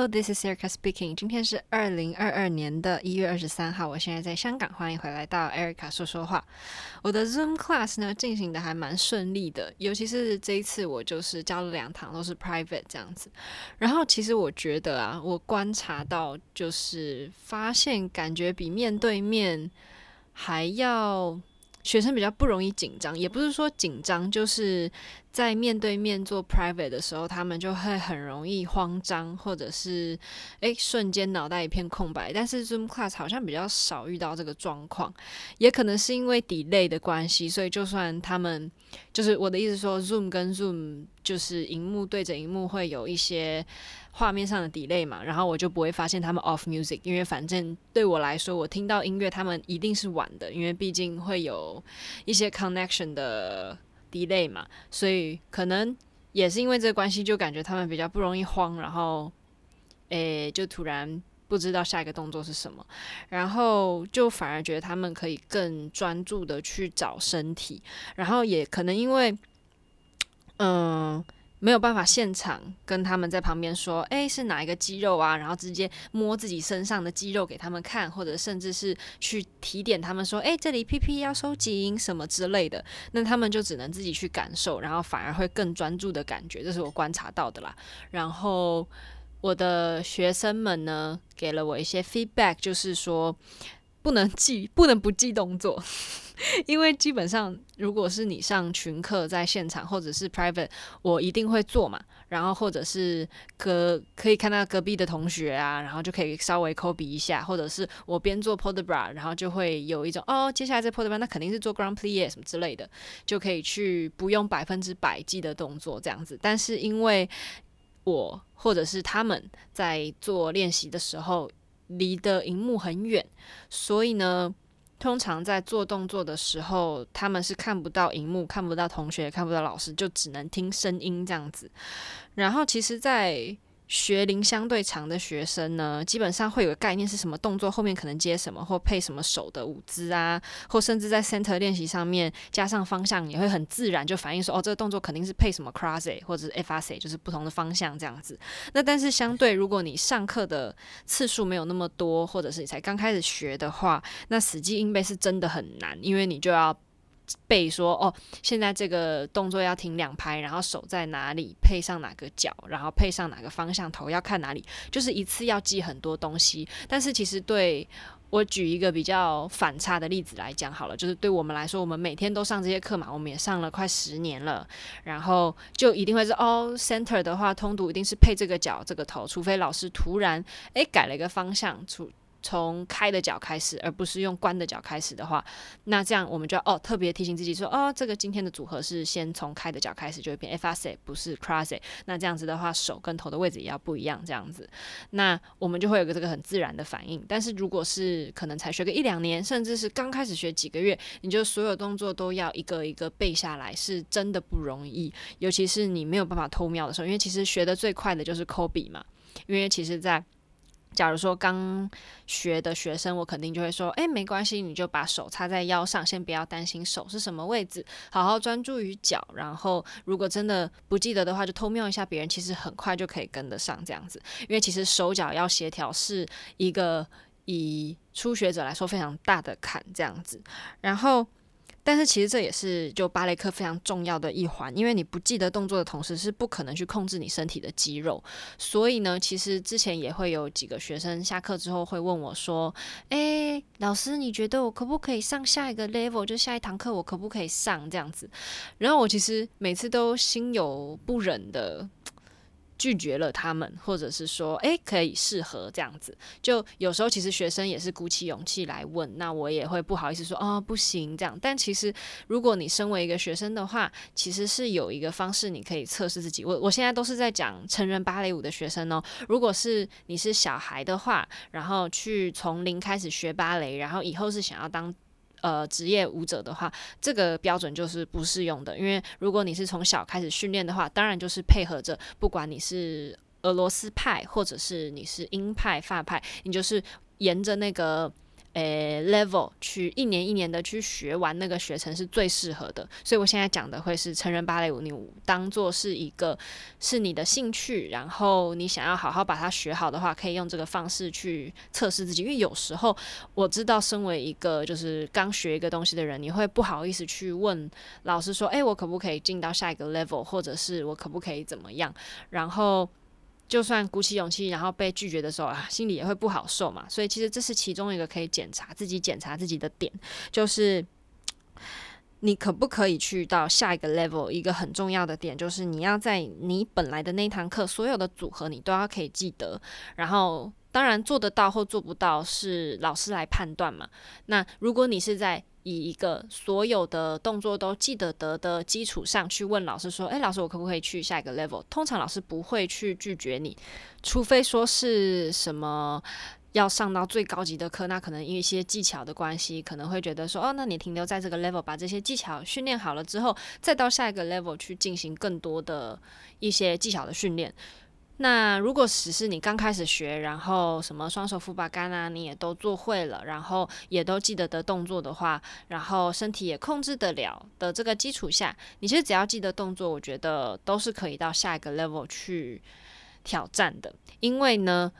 Hello，this is Erica speaking。今天是二零二二年的一月二十三号，我现在在香港，欢迎回来到 Erica 说说话。我的 Zoom class 呢进行的还蛮顺利的，尤其是这一次我就是教了两堂都是 private 这样子。然后其实我觉得啊，我观察到就是发现感觉比面对面还要。学生比较不容易紧张，也不是说紧张，就是在面对面做 private 的时候，他们就会很容易慌张，或者是诶瞬间脑袋一片空白。但是 Zoom class 好像比较少遇到这个状况，也可能是因为 delay 的关系，所以就算他们就是我的意思说，Zoom 跟 Zoom 就是荧幕对着荧幕会有一些。画面上的 delay 嘛，然后我就不会发现他们 off music，因为反正对我来说，我听到音乐他们一定是晚的，因为毕竟会有一些 connection 的 delay 嘛，所以可能也是因为这个关系，就感觉他们比较不容易慌，然后诶就突然不知道下一个动作是什么，然后就反而觉得他们可以更专注的去找身体，然后也可能因为嗯。没有办法现场跟他们在旁边说，诶，是哪一个肌肉啊？然后直接摸自己身上的肌肉给他们看，或者甚至是去提点他们说，诶，这里屁屁要收紧什么之类的。那他们就只能自己去感受，然后反而会更专注的感觉，这是我观察到的啦。然后我的学生们呢，给了我一些 feedback，就是说。不能记，不能不记动作，因为基本上，如果是你上群课在现场或者是 private，我一定会做嘛。然后或者是隔可以看到隔壁的同学啊，然后就可以稍微 copy 一下，或者是我边做 port de bras，然后就会有一种哦，接下来这 port de bras 那肯定是做 grand plie 什么之类的，就可以去不用百分之百记的动作这样子。但是因为我或者是他们在做练习的时候。离的荧幕很远，所以呢，通常在做动作的时候，他们是看不到荧幕，看不到同学，看不到老师，就只能听声音这样子。然后，其实，在学龄相对长的学生呢，基本上会有个概念是什么动作后面可能接什么，或配什么手的舞姿啊，或甚至在 center 练习上面加上方向，也会很自然就反应说，哦，这个动作肯定是配什么 croisé 或者是 effacé，就是不同的方向这样子。那但是相对，如果你上课的次数没有那么多，或者是你才刚开始学的话，那死记硬背是真的很难，因为你就要。背说哦，现在这个动作要停两拍，然后手在哪里，配上哪个脚，然后配上哪个方向，头要看哪里，就是一次要记很多东西。但是其实对我举一个比较反差的例子来讲好了，就是对我们来说，我们每天都上这些课嘛，我们也上了快十年了，然后就一定会是哦，center 的话，通读一定是配这个脚这个头，除非老师突然诶改了一个方向出。从开的脚开始，而不是用关的脚开始的话，那这样我们就要哦特别提醒自己说，哦，这个今天的组合是先从开的脚开始，就会变 effacé，不是 croisé。那这样子的话，手跟头的位置也要不一样，这样子，那我们就会有个这个很自然的反应。但是如果是可能才学个一两年，甚至是刚开始学几个月，你就所有动作都要一个一个背下来，是真的不容易。尤其是你没有办法偷瞄的时候，因为其实学的最快的就是 Kobe 嘛，因为其实在。假如说刚学的学生，我肯定就会说，哎，没关系，你就把手插在腰上，先不要担心手是什么位置，好好专注于脚。然后，如果真的不记得的话，就偷瞄一下别人，其实很快就可以跟得上这样子。因为其实手脚要协调是一个以初学者来说非常大的坎，这样子。然后。但是其实这也是就芭蕾课非常重要的一环，因为你不记得动作的同时，是不可能去控制你身体的肌肉。所以呢，其实之前也会有几个学生下课之后会问我说：“诶，老师，你觉得我可不可以上下一个 level？就下一堂课我可不可以上这样子？”然后我其实每次都心有不忍的。拒绝了他们，或者是说，诶，可以适合这样子。就有时候其实学生也是鼓起勇气来问，那我也会不好意思说，哦，不行这样。但其实如果你身为一个学生的话，其实是有一个方式你可以测试自己。我我现在都是在讲成人芭蕾舞的学生哦。如果是你是小孩的话，然后去从零开始学芭蕾，然后以后是想要当。呃，职业舞者的话，这个标准就是不适用的。因为如果你是从小开始训练的话，当然就是配合着，不管你是俄罗斯派，或者是你是英派、法派，你就是沿着那个诶，level 去一年一年的去学完那个学程是最适合的，所以我现在讲的会是成人芭蕾舞，你当做是一个是你的兴趣，然后你想要好好把它学好的话，可以用这个方式去测试自己。因为有时候我知道，身为一个就是刚学一个东西的人，你会不好意思去问老师说，诶，我可不可以进到下一个 level，或者是我可不可以怎么样？然后。就算鼓起勇气，然后被拒绝的时候啊，心里也会不好受嘛。所以其实这是其中一个可以检查自己、检查自己的点，就是你可不可以去到下一个 level。一个很重要的点就是你要在你本来的那堂课所有的组合你都要可以记得。然后当然做得到或做不到是老师来判断嘛。那如果你是在以一个所有的动作都记得得的基础上去问老师说：“诶，老师，我可不可以去下一个 level？” 通常老师不会去拒绝你，除非说是什么要上到最高级的课，那可能因为一些技巧的关系，可能会觉得说：“哦，那你停留在这个 level，把这些技巧训练好了之后，再到下一个 level 去进行更多的一些技巧的训练。”那如果只是你刚开始学，然后什么双手扶把杆啊，你也都做会了，然后也都记得的动作的话，然后身体也控制得了的这个基础下，你其实只要记得动作，我觉得都是可以到下一个 level 去挑战的，因为呢。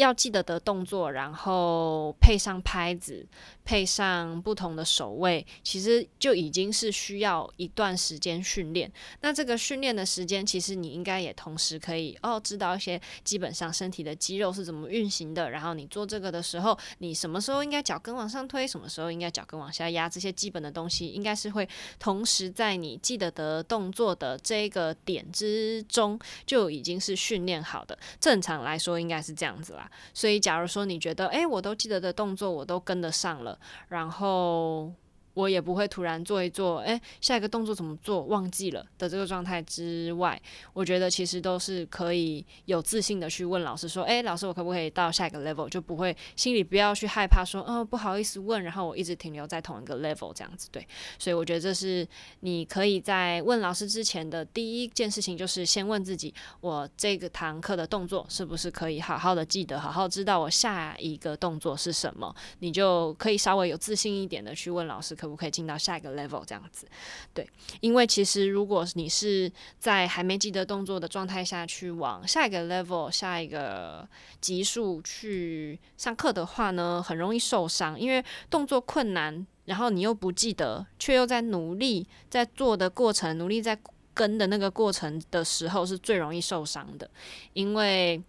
要记得的动作，然后配上拍子，配上不同的手位，其实就已经是需要一段时间训练。那这个训练的时间，其实你应该也同时可以哦，知道一些基本上身体的肌肉是怎么运行的。然后你做这个的时候，你什么时候应该脚跟往上推，什么时候应该脚跟往下压，这些基本的东西，应该是会同时在你记得的动作的这个点之中就已经是训练好的。正常来说，应该是这样子啦。所以，假如说你觉得，哎，我都记得的动作，我都跟得上了，然后。我也不会突然做一做，诶，下一个动作怎么做忘记了的这个状态之外，我觉得其实都是可以有自信的去问老师说，诶，老师我可不可以到下一个 level？就不会心里不要去害怕说，哦，不好意思问，然后我一直停留在同一个 level 这样子，对。所以我觉得这是你可以在问老师之前的第一件事情，就是先问自己，我这个堂课的动作是不是可以好好的记得，好好知道我下一个动作是什么，你就可以稍微有自信一点的去问老师可。不可以进到下一个 level 这样子，对，因为其实如果你是在还没记得动作的状态下去往下一个 level、下一个级数去上课的话呢，很容易受伤，因为动作困难，然后你又不记得，却又在努力在做的过程，努力在跟的那个过程的时候，是最容易受伤的。因为，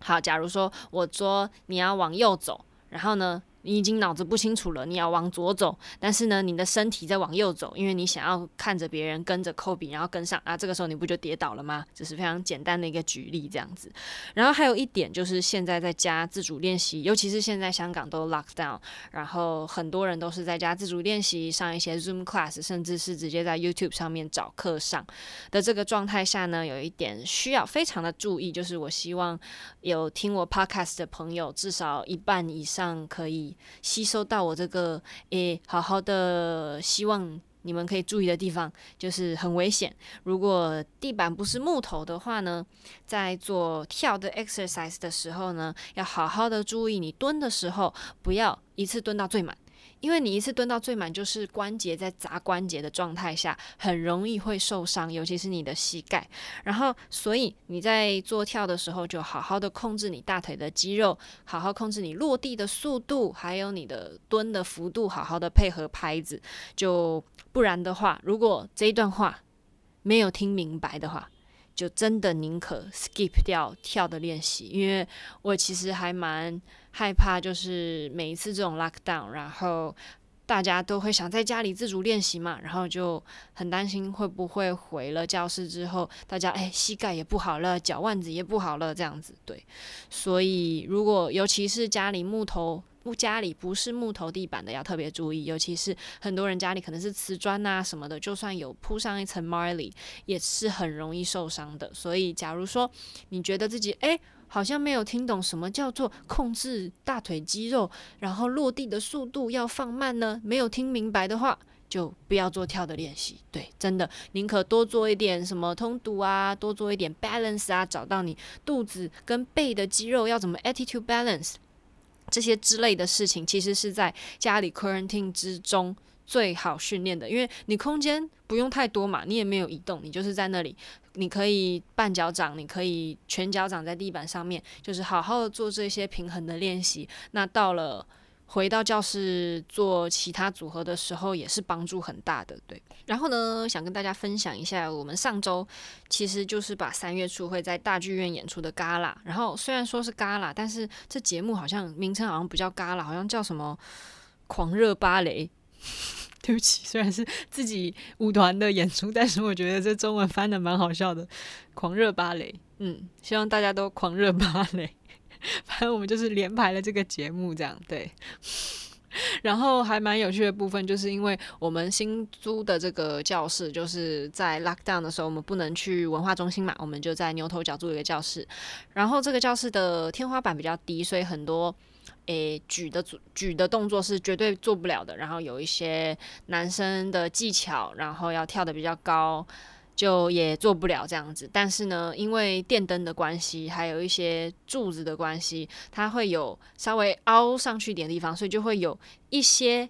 好，假如说我说你要往右走，然后呢，你已经脑子不清楚了，你要往左走，但是呢，你的身体在往右走，因为你想要看着别人跟着 Kobe，然后跟上啊，这个时候你不就跌倒了吗？这是非常简单的一个举例，这样子。然后还有一点就是，现在在家自主练习，尤其是现在香港都 lock down，然后很多人都是在家自主练习，上一些 Zoom class，甚至是直接在 YouTube 上面找课上的这个状态下呢，有一点需要非常的注意，就是我希望有听我 Podcast 的朋友，至少一半以上可以。吸收到我这个诶、好好的，希望你们可以注意的地方，就是很危险。如果地板不是木头的话呢，在做跳的 exercise 的时候呢，要好好的注意，你蹲的时候不要一次蹲到最满。因为你一次蹲到最满，就是关节在砸关节的状态下，很容易会受伤，尤其是你的膝盖。然后，所以你在做跳的时候，就好好的控制你大腿的肌肉，好好控制你落地的速度，还有你的蹲的幅度，好好的配合拍子。就不然的话，如果这一段话没有听明白的话，就真的宁可 skip 掉跳的练习，因为我其实还蛮害怕，就是每一次这种 lockdown，然后大家都会想在家里自主练习嘛，然后就很担心会不会回了教室之后，大家哎膝盖也不好了，脚腕子也不好了这样子，对，所以如果尤其是家里木头。不，家里不是木头地板的要特别注意，尤其是很多人家里可能是瓷砖啊什么的，就算有铺上一层 Marley，也是很容易受伤的。所以，假如说你觉得自己诶好像没有听懂什么叫做控制大腿肌肉，然后落地的速度要放慢呢，没有听明白的话，就不要做跳的练习。对，真的宁可多做一点什么通读啊，多做一点 balance 啊，找到你肚子跟背的肌肉要怎么 attitude balance。这些之类的事情，其实是在家里 quarantine 之中最好训练的，因为你空间不用太多嘛，你也没有移动，你就是在那里，你可以半脚掌，你可以全脚掌在地板上面，就是好好的做这些平衡的练习。那到了。回到教室做其他组合的时候，也是帮助很大的。对，然后呢，想跟大家分享一下，我们上周其实就是把三月初会在大剧院演出的 Gala。然后虽然说是 Gala，但是这节目好像名称好像不叫 Gala，好像叫什么狂热芭蕾。对不起，虽然是自己舞团的演出，但是我觉得这中文翻的蛮好笑的，狂热芭蕾。嗯，希望大家都狂热芭蕾。反正我们就是连排了这个节目，这样对。然后还蛮有趣的部分，就是因为我们新租的这个教室，就是在 lockdown 的时候，我们不能去文化中心嘛，我们就在牛头角租一个教室。然后这个教室的天花板比较低，所以很多诶举的举的动作是绝对做不了的。然后有一些男生的技巧，然后要跳得比较高。就也做不了这样子，但是呢，因为电灯的关系，还有一些柱子的关系，它会有稍微凹上去一点地方，所以就会有一些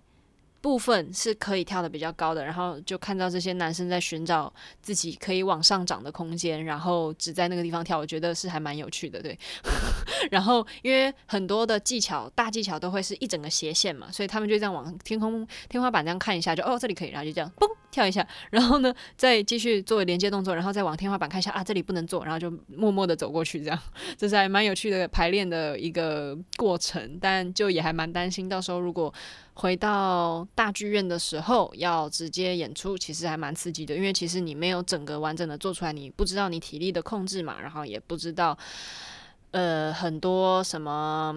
部分是可以跳得比较高的。然后就看到这些男生在寻找自己可以往上涨的空间，然后只在那个地方跳，我觉得是还蛮有趣的，对。然后因为很多的技巧，大技巧都会是一整个斜线嘛，所以他们就这样往天空天花板这样看一下，就哦这里可以，然后就这样嘣。跳一下，然后呢，再继续做连接动作，然后再往天花板看一下啊，这里不能做，然后就默默的走过去，这样，这是还蛮有趣的排练的一个过程，但就也还蛮担心，到时候如果回到大剧院的时候要直接演出，其实还蛮刺激的，因为其实你没有整个完整的做出来，你不知道你体力的控制嘛，然后也不知道呃很多什么。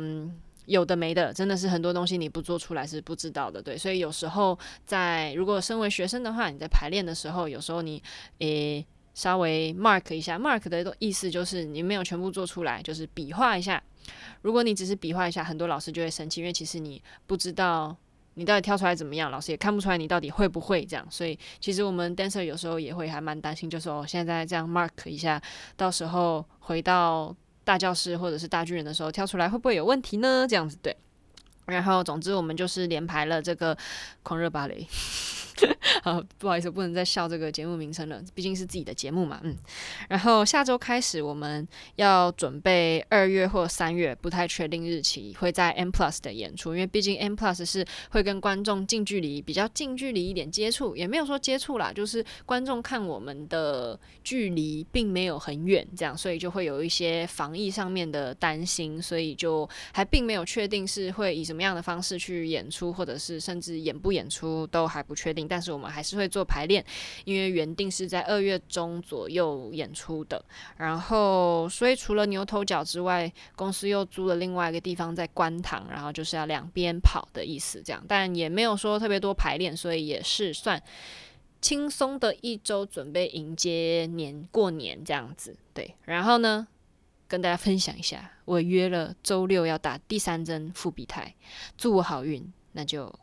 有的没的，真的是很多东西你不做出来是不知道的，对。所以有时候在如果身为学生的话，你在排练的时候，有时候你诶稍微 mark 一下，mark 的意思就是你没有全部做出来，就是比划一下。如果你只是比划一下，很多老师就会生气，因为其实你不知道你到底跳出来怎么样，老师也看不出来你到底会不会这样。所以其实我们 dancer 有时候也会还蛮担心，就说哦，现在这样 mark 一下，到时候回到。大教室或者是大巨人的时候跳出来会不会有问题呢？这样子对，然后总之我们就是连排了这个狂热芭蕾。好，不好意思，不能再笑这个节目名称了，毕竟是自己的节目嘛。嗯，然后下周开始我们要准备二月或三月，不太确定日期，会在 M Plus 的演出，因为毕竟 M Plus 是会跟观众近距离、比较近距离一点接触，也没有说接触啦，就是观众看我们的距离并没有很远，这样，所以就会有一些防疫上面的担心，所以就还并没有确定是会以什么样的方式去演出，或者是甚至演不演出都还不确定。但是我们还是会做排练，因为原定是在二月中左右演出的。然后，所以除了牛头角之外，公司又租了另外一个地方在观塘，然后就是要两边跑的意思，这样。但也没有说特别多排练，所以也是算轻松的一周，准备迎接年过年这样子。对，然后呢，跟大家分享一下，我约了周六要打第三针复必泰，祝我好运。那就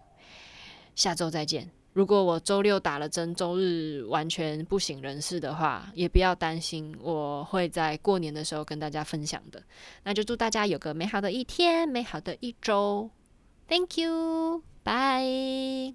下周再见。如果我周六打了针，周日完全不省人事的话，也不要担心，我会在过年的时候跟大家分享的。那就祝大家有个美好的一天，美好的一周。Thank you，bye。